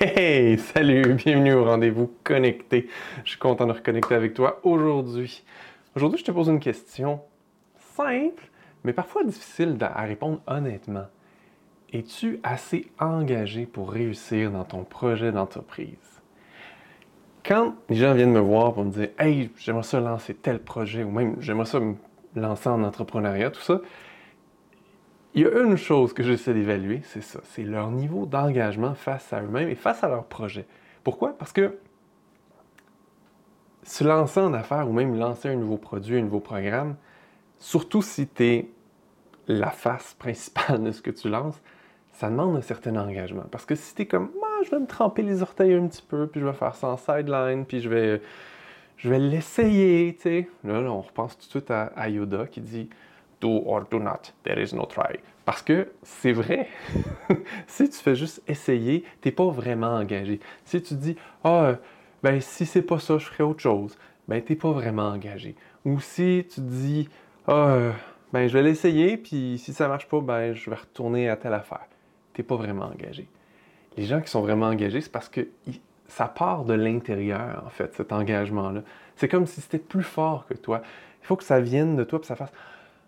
Salut, bienvenue au rendez-vous connecté. Je suis content de reconnecter avec toi aujourd'hui. Aujourd'hui, je te pose une question simple, mais parfois difficile à répondre honnêtement. Es-tu assez engagé pour réussir dans ton projet d'entreprise? Quand les gens viennent me voir pour me dire Hey, j'aimerais ça lancer tel projet, ou même j'aimerais ça me lancer en entrepreneuriat, tout ça, il y a une chose que j'essaie d'évaluer, c'est ça, c'est leur niveau d'engagement face à eux-mêmes et face à leur projet. Pourquoi? Parce que se lancer en affaires ou même lancer un nouveau produit, un nouveau programme, surtout si tu es la face principale de ce que tu lances, ça demande un certain engagement. Parce que si tu es comme, ah, je vais me tremper les orteils un petit peu, puis je vais faire ça en sideline, puis je vais, je vais l'essayer, tu sais. Là, on repense tout de suite à Yoda qui dit, do or do not, there is no try. Parce que c'est vrai. si tu fais juste essayer, tu n'es pas vraiment engagé. Si tu dis, ah, ben si c'est pas ça, je ferai autre chose, ben n'es pas vraiment engagé. Ou si tu dis, ah, ben je vais l'essayer, puis si ça marche pas, ben je vais retourner à telle affaire. Tu n'es pas vraiment engagé. Les gens qui sont vraiment engagés, c'est parce que ça part de l'intérieur, en fait, cet engagement-là. C'est comme si c'était plus fort que toi. Il faut que ça vienne de toi, puis ça fasse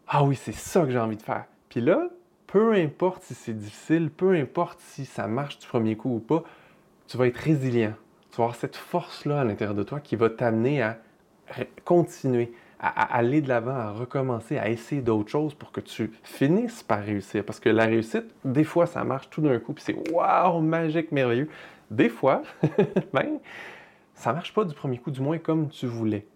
ah oui, c'est ça que j'ai envie de faire. Puis là, peu importe si c'est difficile, peu importe si ça marche du premier coup ou pas, tu vas être résilient. Tu vas avoir cette force-là à l'intérieur de toi qui va t'amener à continuer, à, aller de l'avant, à recommencer, à essayer d'autres choses pour que tu finisses par réussir. Parce que la réussite, des fois, ça marche tout d'un coup, puis c'est waouh, magique, merveilleux. Des fois, ben, ça marche pas du premier coup, du moins comme tu voulais.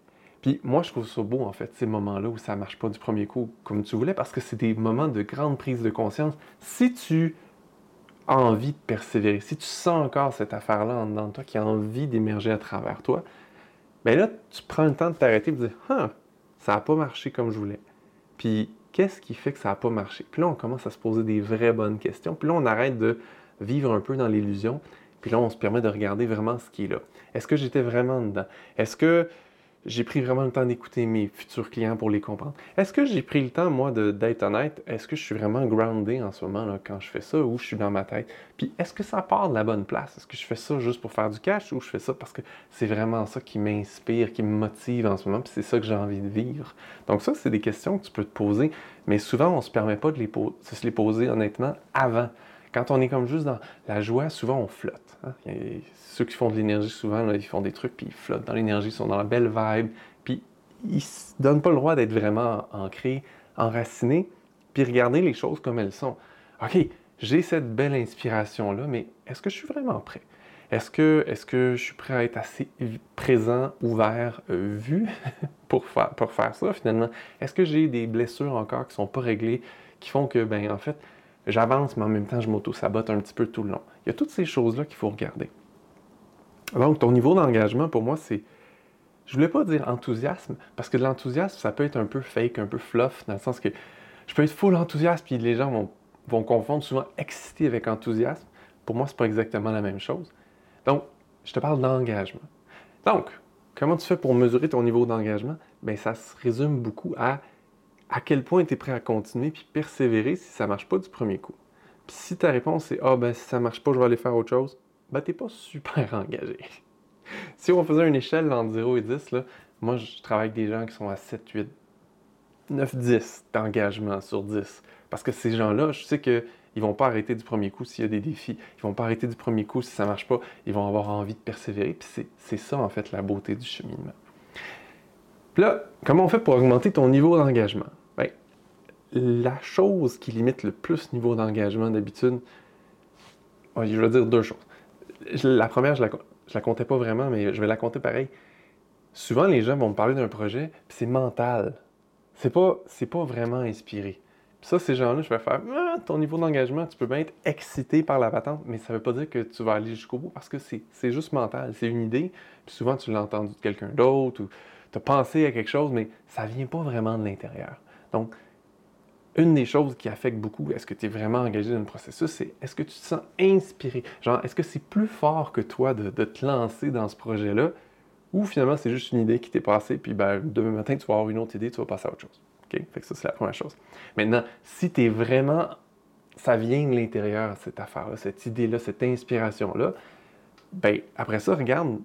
Puis moi, je trouve ça beau, en fait, ces moments-là où ça ne marche pas du premier coup comme tu voulais, parce que c'est des moments de grande prise de conscience. Si tu as envie de persévérer, si tu sens encore cette affaire-là en dedans de toi qui a envie d'émerger à travers toi, bien là, tu prends le temps de t'arrêter et de dire Ah, ça n'a pas marché comme je voulais. Puis qu'est-ce qui fait que ça n'a pas marché? Puis là, on commence à se poser des vraies bonnes questions. Puis là, on arrête de vivre un peu dans l'illusion. Puis là, on se permet de regarder vraiment ce qui est là. Est-ce que j'étais vraiment dedans? Est-ce que j'ai pris vraiment le temps d'écouter mes futurs clients pour les comprendre. Est-ce que j'ai pris le temps, moi, d'être honnête? Est-ce que je suis vraiment groundé en ce moment là, quand je fais ça ou je suis dans ma tête? Puis est-ce que ça part de la bonne place? Est-ce que je fais ça juste pour faire du cash ou je fais ça parce que c'est vraiment ça qui m'inspire, qui me motive en ce moment, puis c'est ça que j'ai envie de vivre? Donc ça, c'est des questions que tu peux te poser, mais souvent, on ne se permet pas de, les se les poser honnêtement avant. Quand on est comme juste dans la joie, souvent on flotte. Hein. Ceux qui font de l'énergie, souvent, ils font des trucs, puis ils flottent dans l'énergie, ils sont dans la belle vibe, puis ils ne donnent pas le droit d'être vraiment ancrés, enracinés, puis regarder les choses comme elles sont. OK, j'ai cette belle inspiration-là, mais est-ce que je suis vraiment prêt? Est-ce que, est que je suis prêt à être assez présent, ouvert, euh, vu pour faire, pour faire ça finalement? Est-ce que j'ai des blessures encore qui ne sont pas réglées, qui font que, ben en fait, j'avance, mais en même temps, je m'auto-sabote un petit peu tout le long. Il y a toutes ces choses-là qu'il faut regarder. Donc, ton niveau d'engagement, pour moi, c'est. Je voulais pas dire enthousiasme, parce que de l'enthousiasme, ça peut être un peu fake, un peu fluff, dans le sens que je peux être full enthousiasme, puis les gens vont, vont confondre souvent excité avec enthousiasme. Pour moi, c'est pas exactement la même chose. Donc, je te parle d'engagement. Donc, comment tu fais pour mesurer ton niveau d'engagement? Bien, ça se résume beaucoup à à quel point tu es prêt à continuer puis persévérer si ça marche pas du premier coup. Puis si ta réponse est Ah, ben si ça marche pas, je vais aller faire autre chose, ben t'es pas super engagé. si on faisait une échelle entre 0 et 10, là, moi je travaille avec des gens qui sont à 7, 8, 9, 10 d'engagement sur 10. Parce que ces gens-là, je sais qu'ils ne vont pas arrêter du premier coup s'il y a des défis. Ils vont pas arrêter du premier coup si ça ne marche pas. Ils vont avoir envie de persévérer. Puis c'est ça, en fait, la beauté du cheminement. Puis là, comment on fait pour augmenter ton niveau d'engagement? La chose qui limite le plus niveau d'engagement d'habitude, je vais dire deux choses. La première, je la, la comptais pas vraiment, mais je vais la compter pareil. Souvent, les gens vont me parler d'un projet, puis c'est mental. C'est pas, pas vraiment inspiré. Puis ça, ces gens-là, je vais faire ah, ton niveau d'engagement, tu peux bien être excité par la patente, mais ça veut pas dire que tu vas aller jusqu'au bout parce que c'est, juste mental. C'est une idée, puis souvent tu l'as entendu de quelqu'un d'autre ou tu as pensé à quelque chose, mais ça ne vient pas vraiment de l'intérieur. Donc, une des choses qui affecte beaucoup, est-ce que tu es vraiment engagé dans le processus, c'est est-ce que tu te sens inspiré? Genre, est-ce que c'est plus fort que toi de, te lancer dans ce projet-là, ou finalement c'est juste une idée qui t'est passée, puis ben, demain matin tu vas avoir une autre idée, tu vas passer à autre chose. OK? Fait que ça, c'est la première chose. Maintenant, si tu es vraiment. Ça vient de l'intérieur, cette affaire-là, cette idée-là, cette inspiration-là, ben après ça, regarde,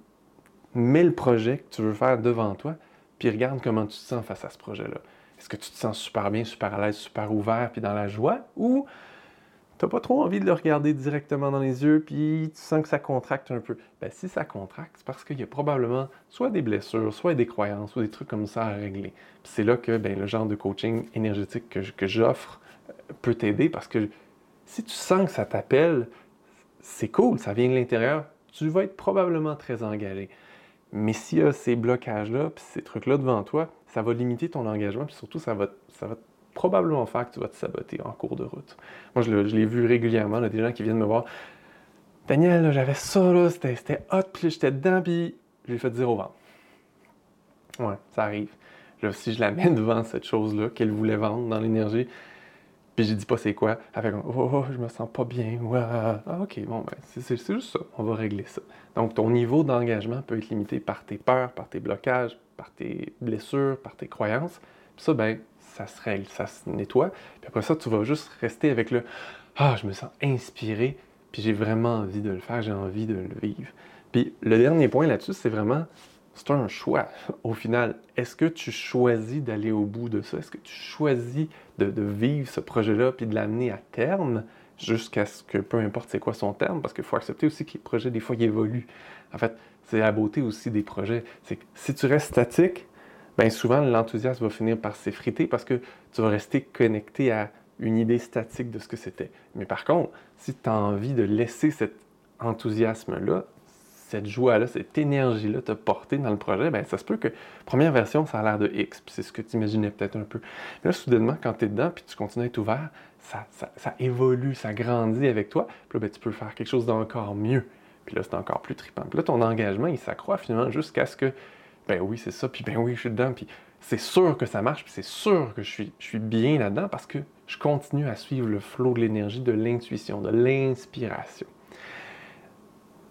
mets le projet que tu veux faire devant toi, puis regarde comment tu te sens face à ce projet-là. Est-ce que tu te sens super bien, super à l'aise, super ouvert, puis dans la joie, ou tu n'as pas trop envie de le regarder directement dans les yeux, puis tu sens que ça contracte un peu? Ben, si ça contracte, c'est parce qu'il y a probablement soit des blessures, soit des croyances, ou des trucs comme ça à régler. c'est là que ben, le genre de coaching énergétique que, j'offre euh, peut t'aider, parce que si tu sens que ça t'appelle, c'est cool, ça vient de l'intérieur, tu vas être probablement très engagé. Mais s'il y a ces blocages-là, puis ces trucs-là devant toi, ça va limiter ton engagement, puis surtout, ça va, ça va probablement faire que tu vas te saboter en cours de route. Moi, je l'ai vu régulièrement, là, des gens qui viennent me voir. Daniel, j'avais ça, là, c'était hot, puis j'étais dedans, puis j'ai fait dire au vent. Ouais, ça arrive. Si je la mets devant cette chose-là qu'elle voulait vendre dans l'énergie, puis je dis pas c'est quoi. Elle fait oh, oh, je me sens pas bien. Ah, ok, bon, ben, c'est juste ça. On va régler ça. Donc, ton niveau d'engagement peut être limité par tes peurs, par tes blocages, par tes blessures, par tes croyances. Puis ça, ben, ça se règle, ça se nettoie. Puis après ça, tu vas juste rester avec le Ah, je me sens inspiré, puis j'ai vraiment envie de le faire, j'ai envie de le vivre. Puis le dernier point là-dessus, c'est vraiment c'est un choix. Au final, est-ce que tu choisis d'aller au bout de ça? Est-ce que tu choisis de, vivre ce projet-là puis de l'amener à terme jusqu'à ce que peu importe c'est quoi son terme? Parce qu'il faut accepter aussi que les projets, des fois, ils évoluent. En fait, c'est la beauté aussi des projets. C'est que si tu restes statique, bien souvent, l'enthousiasme va finir par s'effriter parce que tu vas rester connecté à une idée statique de ce que c'était. Mais par contre, si tu as envie de laisser cet enthousiasme-là cette joie-là, cette énergie-là te porter dans le projet, bien, ça se peut que première version, ça a l'air de X, puis c'est ce que tu imaginais peut-être un peu. Là, soudainement, quand tu es dedans, puis tu continues à être ouvert, ça, ça, évolue, ça grandit avec toi, puis là, bien, tu peux faire quelque chose d'encore mieux. Puis là, c'est encore plus trippant. Puis là, ton engagement, il s'accroît finalement jusqu'à ce que, ben oui, c'est ça, puis ben oui, je suis dedans, puis c'est sûr que ça marche, puis c'est sûr que je suis, je suis bien là-dedans parce que je continue à suivre le flot de l'énergie, de l'intuition, de l'inspiration.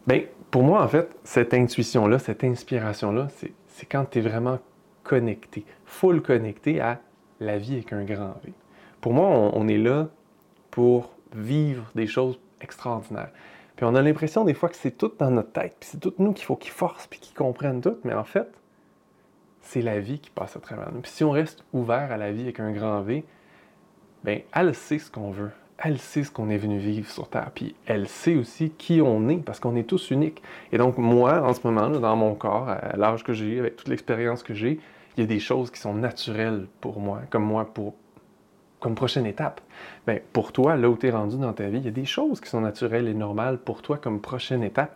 Bien, pour moi, en fait, cette intuition-là, cette inspiration-là, c'est quand tu es vraiment connecté, full connecté à la vie avec un grand V. Pour moi, on, est là pour vivre des choses extraordinaires. Puis on a l'impression des fois que c'est tout dans notre tête, puis c'est tout nous qu'il faut qu'ils forcent, puis qu'ils comprennent tout, mais en fait, c'est la vie qui passe à travers nous. Puis si on reste ouvert à la vie avec un grand V, bien, elle sait ce qu'on veut elle sait ce qu'on est venu vivre sur Terre, puis elle sait aussi qui on est, parce qu'on est tous uniques. Et donc, moi, en ce moment, dans mon corps, à l'âge que j'ai, avec toute l'expérience que j'ai, il y a des choses qui sont naturelles pour moi, comme moi, pour, comme prochaine étape. Bien, pour toi, là où tu es rendu dans ta vie, il y a des choses qui sont naturelles et normales pour toi comme prochaine étape,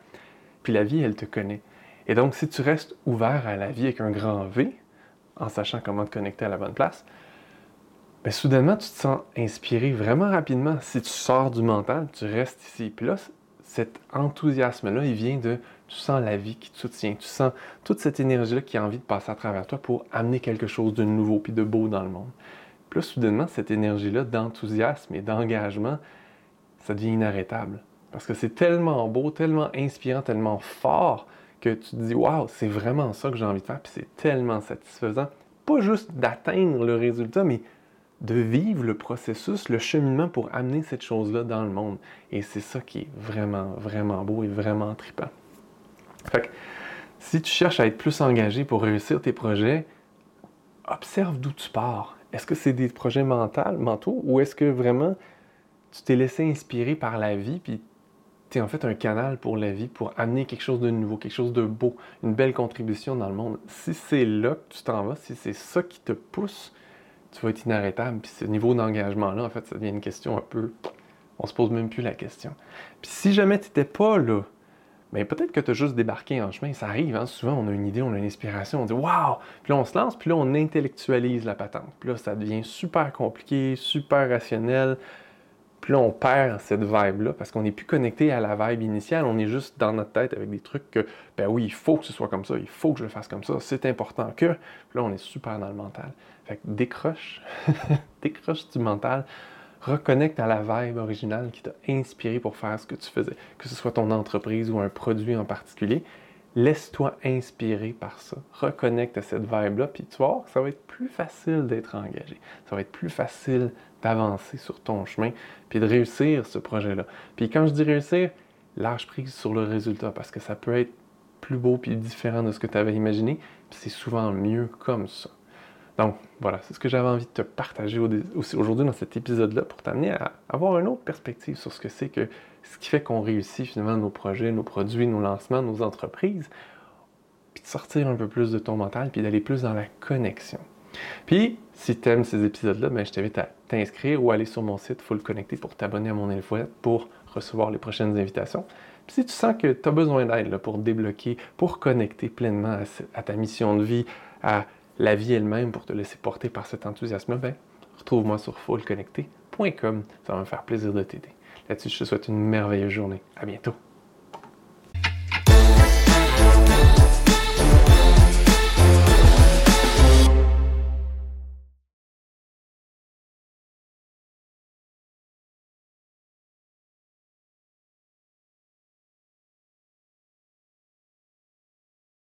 puis la vie, elle te connaît. Et donc, si tu restes ouvert à la vie avec un grand V, en sachant comment te connecter à la bonne place, ben, soudainement, tu te sens inspiré vraiment rapidement. Si tu sors du mental, tu restes ici. Puis là, cet enthousiasme-là, il vient de, tu sens la vie qui te soutient, tu sens toute cette énergie-là qui a envie de passer à travers toi pour amener quelque chose de nouveau puis de beau dans le monde. Puis là, soudainement, cette énergie-là d'enthousiasme et d'engagement, ça devient inarrêtable. Parce que c'est tellement beau, tellement inspirant, tellement fort que tu te dis, waouh, c'est vraiment ça que j'ai envie de faire, puis c'est tellement satisfaisant. Pas juste d'atteindre le résultat, mais de vivre le processus, le cheminement pour amener cette chose-là dans le monde. Et c'est ça qui est vraiment, vraiment beau et vraiment trippant. Fait que, si tu cherches à être plus engagé pour réussir tes projets, observe d'où tu pars. Est-ce que c'est des projets mentaux, mentaux ou est-ce que vraiment tu t'es laissé inspirer par la vie puis tu es en fait un canal pour la vie, pour amener quelque chose de nouveau, quelque chose de beau, une belle contribution dans le monde? Si c'est là que tu t'en vas, si c'est ça qui te pousse, tu vas être inarrêtable. Puis ce niveau d'engagement-là, en fait, ça devient une question un peu. On se pose même plus la question. Puis si jamais tu n'étais pas là, bien peut-être que tu as juste débarqué en chemin. Ça arrive, hein? souvent on a une idée, on a une inspiration, on dit Waouh! Puis là on se lance, puis là on intellectualise la patente. Puis là ça devient super compliqué, super rationnel. Puis là, on perd cette vibe-là parce qu'on n'est plus connecté à la vibe initiale. On est juste dans notre tête avec des trucs que, ben oui, il faut que ce soit comme ça, il faut que je le fasse comme ça, c'est important que. Puis là, on est super dans le mental. Fait que décroche, décroche du mental, reconnecte à la vibe originale qui t'a inspiré pour faire ce que tu faisais, que ce soit ton entreprise ou un produit en particulier. Laisse-toi inspirer par ça. Reconnecte à cette vibe-là, puis tu que ça va être plus facile d'être engagé. Ça va être plus facile d'avancer sur ton chemin, puis de réussir ce projet-là. Puis quand je dis réussir, lâche prise sur le résultat parce que ça peut être plus beau puis différent de ce que tu avais imaginé, puis c'est souvent mieux comme ça. Donc voilà, c'est ce que j'avais envie de te partager aujourd'hui dans cet épisode-là pour t'amener à avoir une autre perspective sur ce que c'est que ce qui fait qu'on réussit finalement nos projets, nos produits, nos lancements, nos entreprises, puis de sortir un peu plus de ton mental, puis d'aller plus dans la connexion. Puis, si tu aimes ces épisodes-là, ben, je t'invite à t'inscrire ou aller sur mon site Full Connecté pour t'abonner à mon infolette pour recevoir les prochaines invitations. Puis si tu sens que tu as besoin d'aide pour débloquer, pour connecter pleinement à, ta mission de vie, à la vie elle-même, pour te laisser porter par cet enthousiasme, ben, retrouve-moi sur fullconnecté.com. Ça va me faire plaisir de t'aider. Là-dessus, je te souhaite une merveilleuse journée. À bientôt.